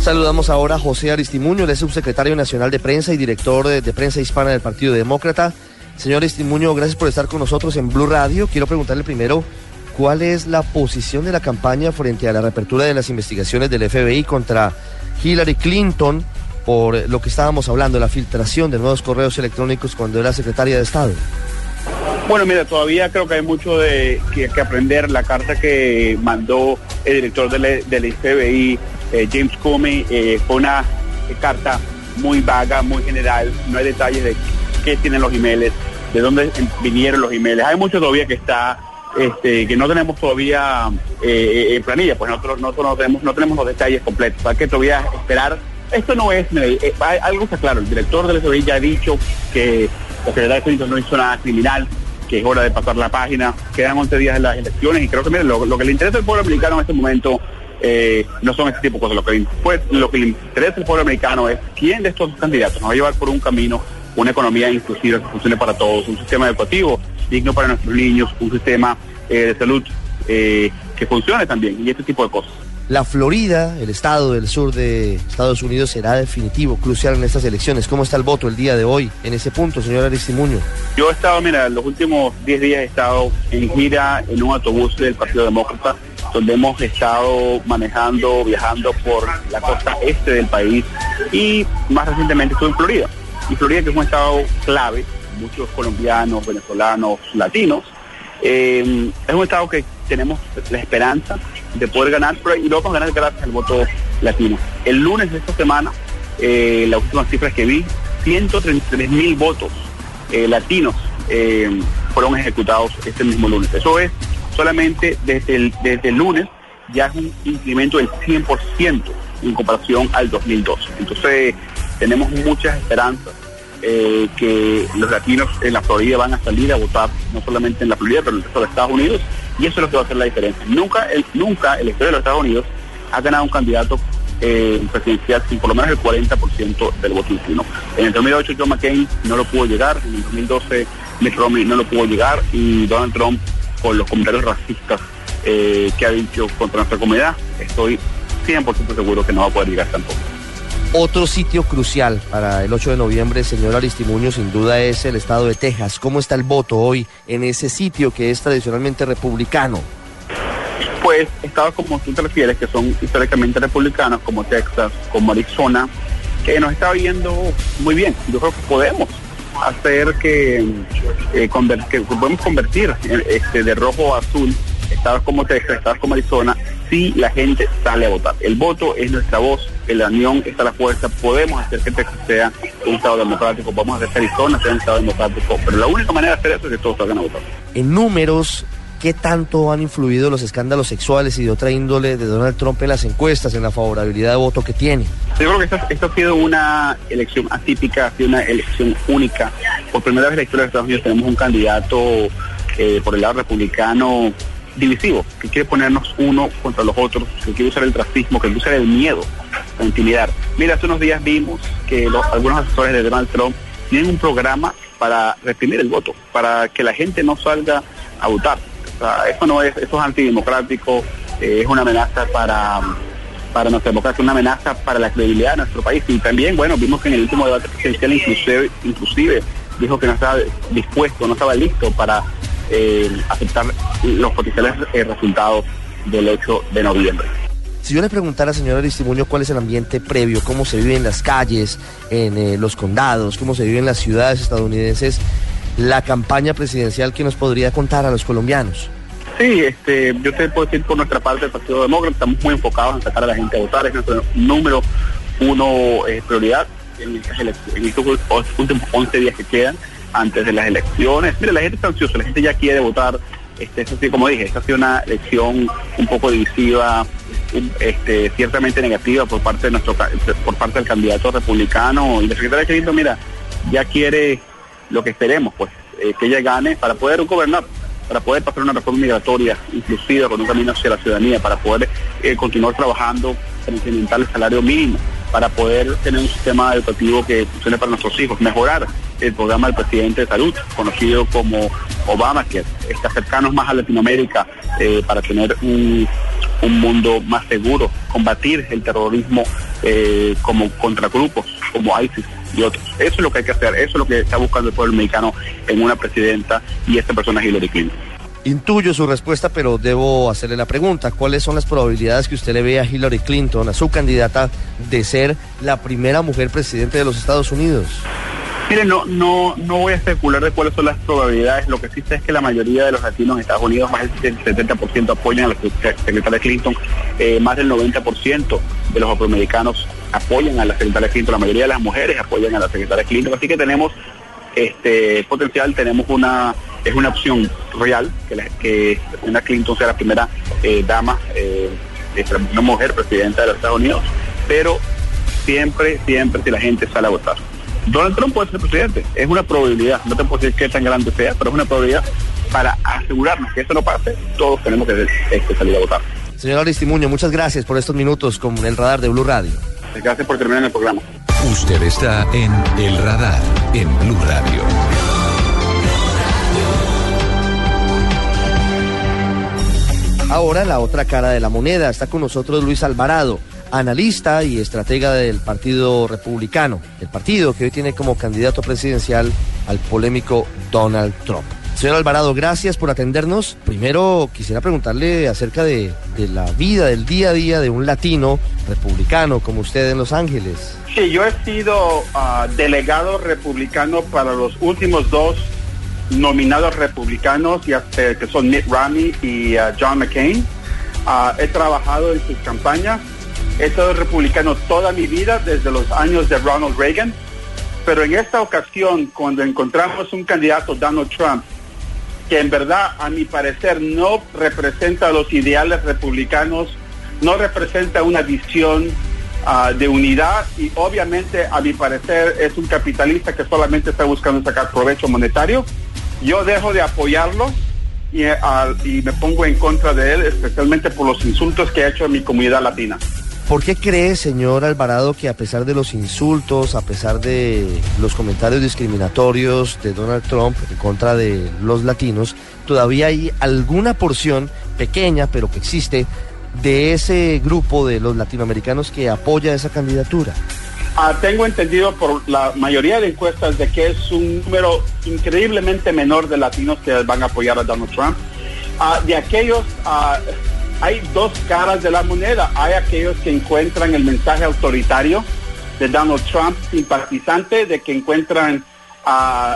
Saludamos ahora a José Aristimuño, él es subsecretario nacional de prensa y director de, prensa hispana del Partido Demócrata. Señor Aristimuño, gracias por estar con nosotros en Blue Radio. Quiero preguntarle primero cuál es la posición de la campaña frente a la reapertura de las investigaciones del FBI contra Hillary Clinton por lo que estábamos hablando, la filtración de nuevos correos electrónicos cuando era secretaria de Estado. Bueno, mira, todavía creo que hay mucho de que, aprender. La carta que mandó el director del FBI, eh, James Comey, eh, una eh, carta muy vaga, muy general. No hay detalles de qué tienen los emails, de dónde vinieron los emails. Hay mucho todavía que está, este, que no tenemos todavía en planilla, pues nosotros, nosotros no tenemos, no tenemos los detalles completos. Hay que todavía esperar. Esto no es, algo está claro. El director del FBI ya ha dicho que la secretaria Clinton no hizo nada criminal que es hora de pasar la página. Quedan 11 días de las elecciones y creo que miren, lo, que le interesa al pueblo americano en este momento eh, no son este tipo de cosas. Lo que, pues, lo que le interesa al pueblo americano es quién de estos candidatos nos va a llevar por un camino, una economía inclusiva que funcione para todos, un sistema educativo digno para nuestros niños, un sistema eh, de salud eh, que funcione también y este tipo de cosas. La Florida, el estado del sur de Estados Unidos, será definitivo, crucial en estas elecciones. ¿Cómo está el voto el día de hoy en ese punto, señor Aristimuño? Yo he estado, mira, los últimos 10 días he estado en gira en un autobús del Partido Demócrata, donde hemos estado manejando, viajando por la costa este del país y más recientemente estuve en Florida. Y Florida que es un estado clave, muchos colombianos, venezolanos, latinos. Eh, es un estado que tenemos la esperanza de poder ganar, y lo vamos a ganar gracias al voto latino. El lunes de esta semana, eh, las últimas cifras que vi, 133 mil votos eh, latinos eh, fueron ejecutados este mismo lunes. Eso es solamente desde el, desde el lunes, ya es un incremento del 100% en comparación al 2012. Entonces, tenemos muchas esperanzas eh, que los latinos en la Florida van a salir a votar, no solamente en la Florida, pero en el resto de Estados Unidos, y eso es lo que va a hacer la diferencia. Nunca el, nunca el historia de los Estados Unidos ha ganado un candidato eh, presidencial sin por lo menos el 40% del voto latino. En el 2008 John McCain no lo pudo llegar, en el 2012 Mitt Romney no lo pudo llegar y Donald Trump con los comentarios racistas eh, que ha dicho contra nuestra comunidad, estoy 100% seguro que no va a poder llegar tampoco. Otro sitio crucial para el 8 de noviembre, señor Aristimuño, sin duda es el estado de Texas. ¿Cómo está el voto hoy en ese sitio que es tradicionalmente republicano? Pues estados como tú te refieres, que son históricamente republicanos, como Texas, como Arizona, que nos está viendo muy bien. Yo creo que podemos hacer que, eh, que podemos convertir este, de rojo a azul estados como Texas, estados como Arizona, si la gente sale a votar. El voto es nuestra voz, en la unión está la fuerza, podemos hacer que Texas sea un estado democrático, podemos hacer que Arizona sea un estado democrático, pero la única manera de hacer eso es que todos salgan a votar. En números, ¿qué tanto han influido los escándalos sexuales y de otra índole de Donald Trump en las encuestas, en la favorabilidad de voto que tiene? Yo creo que esta, esta ha sido una elección atípica, ha sido una elección única. Por primera vez en la historia de Estados Unidos tenemos un candidato eh, por el lado republicano divisivo, que quiere ponernos uno contra los otros, que quiere usar el racismo, que quiere usar el miedo para intimidar. Mira, hace unos días vimos que algunos asesores de Donald Trump tienen un programa para reprimir el voto, para que la gente no salga a votar. Sea, eso no es, eso es antidemocrático, eh, es una amenaza para para nuestra democracia, una amenaza para la credibilidad de nuestro país. Y también, bueno, vimos que en el último debate presidencial inclusive, inclusive dijo que no estaba dispuesto, no estaba listo para eh, aceptar los potenciales eh, resultados del 8 de noviembre. Si yo le preguntara, señor Aristimuño, cuál es el ambiente previo, cómo se vive en las calles, en los condados, cómo se vive en las ciudades estadounidenses, la campaña presidencial que nos podría contar a los colombianos. Sí, este, yo te puedo decir por nuestra parte del Partido Demócrata, estamos muy enfocados en sacar a la gente a votar, es nuestro número uno eh, prioridad en, estos últimos 11 días que quedan antes de las elecciones. Mira, la gente está ansiosa, la gente ya quiere votar. Este, eso sí, como dije, esta ha sido una elección un poco divisiva, este, ciertamente negativa por parte de nuestro por parte del candidato republicano y la secretaria Clinton, mira, ya quiere lo que esperemos, pues, eh, que ella gane para poder gobernar, para poder pasar una reforma migratoria inclusiva con un camino hacia la ciudadanía, para poder eh, continuar trabajando para incrementar el salario mínimo, para poder tener un sistema educativo que funcione para nuestros hijos, mejorar el programa del presidente de salud, conocido como Obama, que está cercano más a Latinoamérica eh, para tener un, un mundo más seguro combatir el terrorismo eh, como contra grupos como ISIS y otros. Eso es lo que hay que hacer, eso es lo que está buscando el pueblo mexicano en una presidenta y esta persona es Hillary Clinton. Intuyo su respuesta, pero debo hacerle la pregunta. ¿Cuáles son las probabilidades que usted le ve a Hillary Clinton, a su candidata, de ser la primera mujer presidente de los Estados Unidos? Mire, no, no, no voy a especular de cuáles son las probabilidades. Lo que sí sé es que la mayoría de los latinos en Estados Unidos, más del 70% apoyan a la secretaria Clinton, eh, más del 90% de los afroamericanos apoyan a la secretaria Clinton, la mayoría de las mujeres apoyan a la secretaria Clinton, así que tenemos este potencial, tenemos una es una opción real que, la, que una Clinton sea la primera eh, dama, eh, una mujer presidenta de los Estados Unidos, pero siempre, siempre si la gente sale a votar. Donald Trump puede ser presidente, es una probabilidad, no te puedo decir qué tan grande sea, pero es una probabilidad para asegurarnos que eso no pase, todos tenemos que, este, salir a votar. Señor Aristimuño, muchas gracias por estos minutos con el radar de Blue Radio. Gracias por terminar el programa. Usted está en El Radar, en Blue Radio. Ahora la otra cara de la moneda. Está con nosotros Luis Alvarado, analista y estratega del Partido Republicano, el partido que hoy tiene como candidato presidencial al polémico Donald Trump. Señor Alvarado, gracias por atendernos. Primero quisiera preguntarle acerca de, la vida, del día a día de un latino republicano como usted en Los Ángeles. Sí, yo he sido ah, delegado republicano para los últimos dos nominados republicanos, eh, que son Mitt Romney y uh, John McCain. Uh, he trabajado en sus campañas. He sido republicano toda mi vida, desde los años de Ronald Reagan. Pero en esta ocasión, cuando encontramos un candidato, Donald Trump, que en verdad, a mi parecer, no representa los ideales republicanos, no representa una visión uh, de unidad y obviamente, a mi parecer, es un capitalista que solamente está buscando sacar provecho monetario yo dejo de apoyarlo y, me pongo en contra de él, especialmente por los insultos que ha hecho a mi comunidad latina. ¿Por qué cree, señor Alvarado, que a pesar de los insultos, a pesar de los comentarios discriminatorios de Donald Trump en contra de los latinos, todavía hay alguna porción pequeña, pero que existe, de ese grupo de los latinoamericanos que apoya esa candidatura? Ah, tengo entendido por la mayoría de encuestas de que es un número increíblemente menor de latinos que van a apoyar a Donald Trump. Ah, de aquellos, ah, hay dos caras de la moneda. Hay aquellos que encuentran el mensaje autoritario de Donald Trump, simpatizante, de que encuentran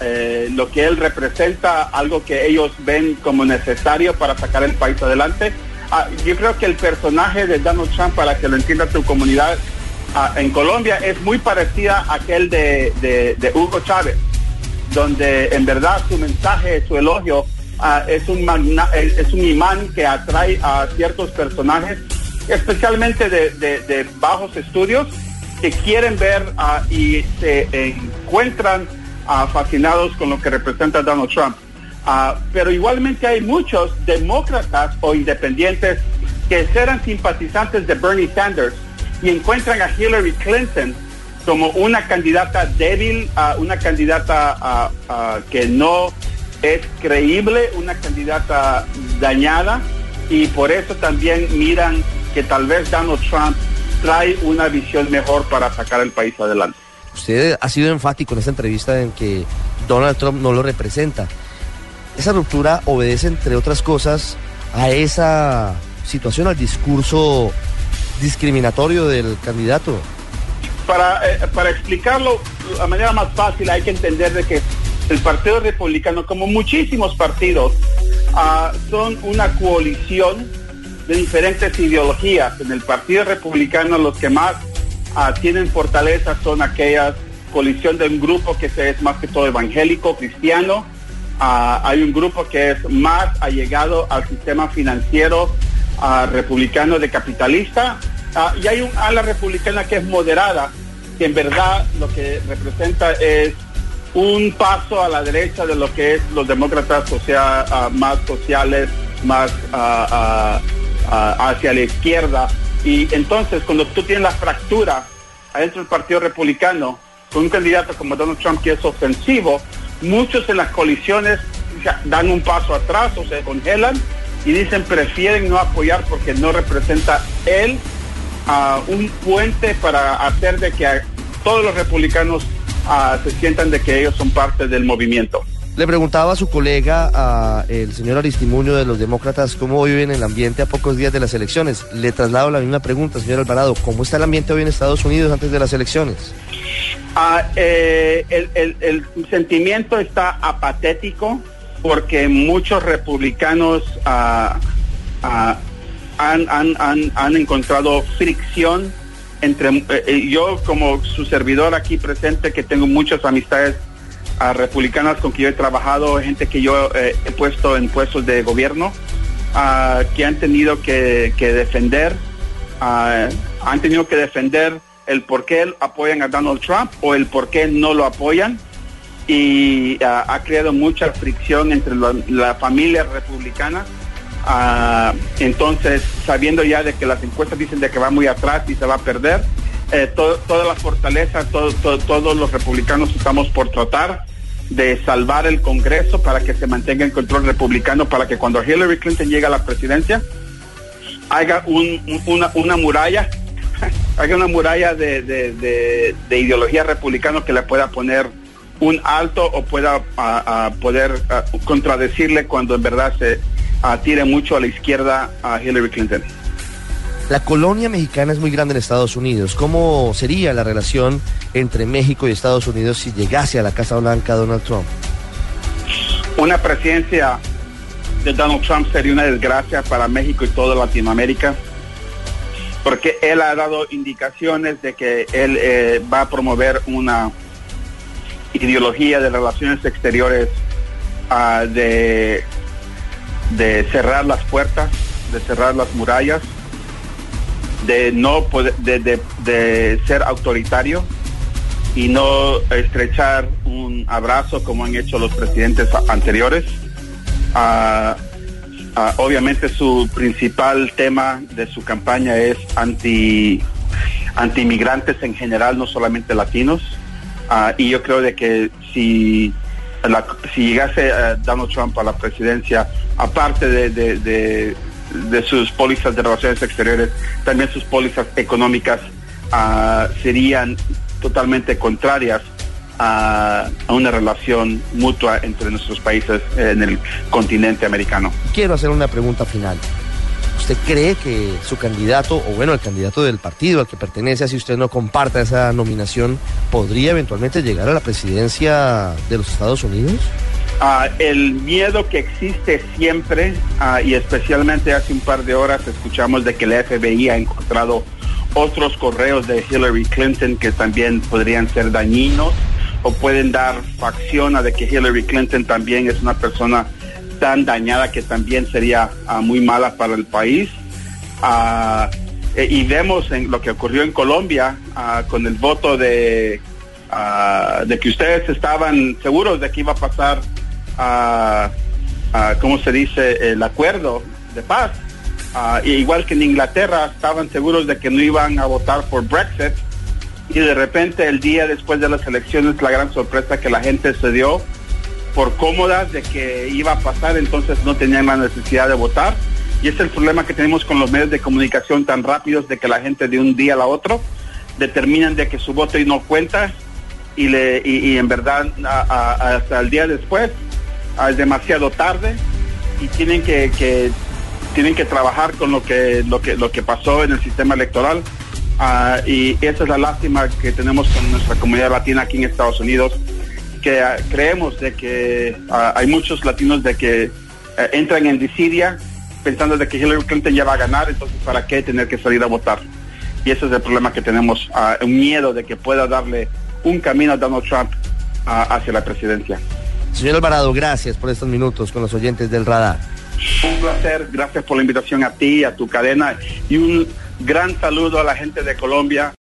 eh, lo que él representa, algo que ellos ven como necesario para sacar el país adelante. yo creo que el personaje de Donald Trump, para que lo entienda tu comunidad, Ah, en Colombia es muy parecida a aquel de, Hugo Chávez, donde en verdad su mensaje, su elogio ah, es, un es un imán que atrae a ciertos personajes, especialmente de, bajos estudios, que quieren ver ah, y se encuentran fascinados con lo que representa Donald Trump. pero igualmente hay muchos demócratas o independientes que serán simpatizantes de Bernie Sanders y encuentran a Hillary Clinton como una candidata débil, una candidata que no es creíble, una candidata dañada y por eso también miran que tal vez Donald Trump trae una visión mejor para sacar el país adelante. Usted ha sido enfático en esta entrevista en que Donald Trump no lo representa. Esa ruptura obedece, entre otras cosas, a esa situación, al discurso discriminatorio del candidato? Para, eh, para explicarlo de la manera más fácil hay que entender de que el Partido Republicano, como muchísimos partidos, ah, son una coalición de diferentes ideologías. En el Partido Republicano los que más ah, tienen fortaleza son aquellas coalición de un grupo que es más que todo evangélico, cristiano. Ah, hay un grupo que es más allegado al sistema financiero republicano de capitalista y hay un ala republicana que es moderada, que en verdad lo que representa es un paso a la derecha de lo que es los demócratas, ah, más sociales, más ah, hacia la izquierda. Y entonces cuando tú tienes la fractura adentro del Partido Republicano, con un candidato como Donald Trump que es ofensivo, muchos en las colisiones dan un paso atrás o se congelan y dicen prefieren no apoyar porque no representa él un puente para hacer de que todos los republicanos se sientan de que ellos son parte del movimiento. Le preguntaba a su colega, el señor Aristimuño de los demócratas, cómo viven el ambiente a pocos días de las elecciones. Le traslado la misma pregunta, señor Alvarado. ¿Cómo está el ambiente hoy en Estados Unidos antes de las elecciones? Ah, eh, el, sentimiento está apatético porque muchos republicanos ah, ah, han, encontrado fricción entre eh, eh, yo como su servidor aquí presente que tengo muchas amistades a republicanas con que yo he trabajado, gente que yo eh, he puesto en puestos de gobierno, que han tenido que, defender, han tenido que defender el por qué apoyan a Donald Trump o el por qué no lo apoyan y ha creado mucha fricción entre la, familia republicana. Entonces, sabiendo ya de que las encuestas dicen de que va muy atrás y se va a perder, eh, toda la fortaleza, todos los republicanos estamos por tratar de salvar el Congreso para que se mantenga en control republicano, para que cuando Hillary Clinton llegue a la presidencia, haga una, muralla, haga una muralla de, ideología republicana que le pueda poner un alto o pueda poder contradecirle cuando en verdad se tire mucho a la izquierda a Hillary Clinton. La colonia mexicana es muy grande en Estados Unidos. ¿Cómo sería la relación entre México y Estados Unidos si llegase a la Casa Blanca Donald Trump? Una presidencia de Donald Trump sería una desgracia para México y toda Latinoamérica, porque él ha dado indicaciones de que él eh, va a promover una ideología de relaciones exteriores ah, de, de cerrar las puertas, de cerrar las murallas de no poder, de, ser autoritario y no estrechar un abrazo como han hecho los presidentes anteriores. Ah, ah, obviamente su principal tema de su campaña es anti anti inmigrantes en general, no solamente latinos. Ah, y yo creo de que si si llegase Donald Trump a la presidencia, aparte de de sus pólizas de relaciones exteriores, también sus pólizas económicas ah, serían totalmente contrarias a, una relación mutua entre nuestros países en el continente americano. Quiero hacer una pregunta final. ¿Usted cree que su candidato, o bueno, el candidato del partido al que pertenece, si usted no comparta esa nominación, podría eventualmente llegar a la presidencia de los Estados Unidos? Ah, el miedo que existe siempre, ah, y especialmente hace un par de horas escuchamos de que el FBI ha encontrado otros correos de Hillary Clinton que también podrían ser dañinos o pueden dar facción a de que Hillary Clinton también es una persona tan dañada que también sería ah, muy mala para el país. E, y vemos en lo que ocurrió en Colombia con el voto de, de que ustedes estaban seguros de que iba a pasar ¿cómo se dice?, el acuerdo de paz. igual que en Inglaterra estaban seguros de que no iban a votar por Brexit y de repente el día después de las elecciones la gran sorpresa que la gente se dio por cómodas de que iba a pasar, entonces no tenían la necesidad de votar. Y es el problema que tenemos con los medios de comunicación tan rápidos de que la gente de un día a la otro determinan de que su voto no cuenta y, le, y, en verdad hasta el día después Ah, es demasiado tarde y tienen que, tienen que trabajar con lo que lo que lo que pasó en el sistema electoral ah, y esa es la lástima que tenemos con nuestra comunidad latina aquí en Estados Unidos que ah, creemos de que hay muchos latinos de que eh, entran en disidia pensando de que Hillary Clinton ya va a ganar entonces para qué tener que salir a votar y ese es el problema que tenemos un miedo de que pueda darle un camino a Donald Trump hacia la presidencia. Señor Alvarado, gracias por estos minutos con los oyentes del radar. Un placer, gracias por la invitación a ti, a tu cadena y un gran saludo a la gente de Colombia.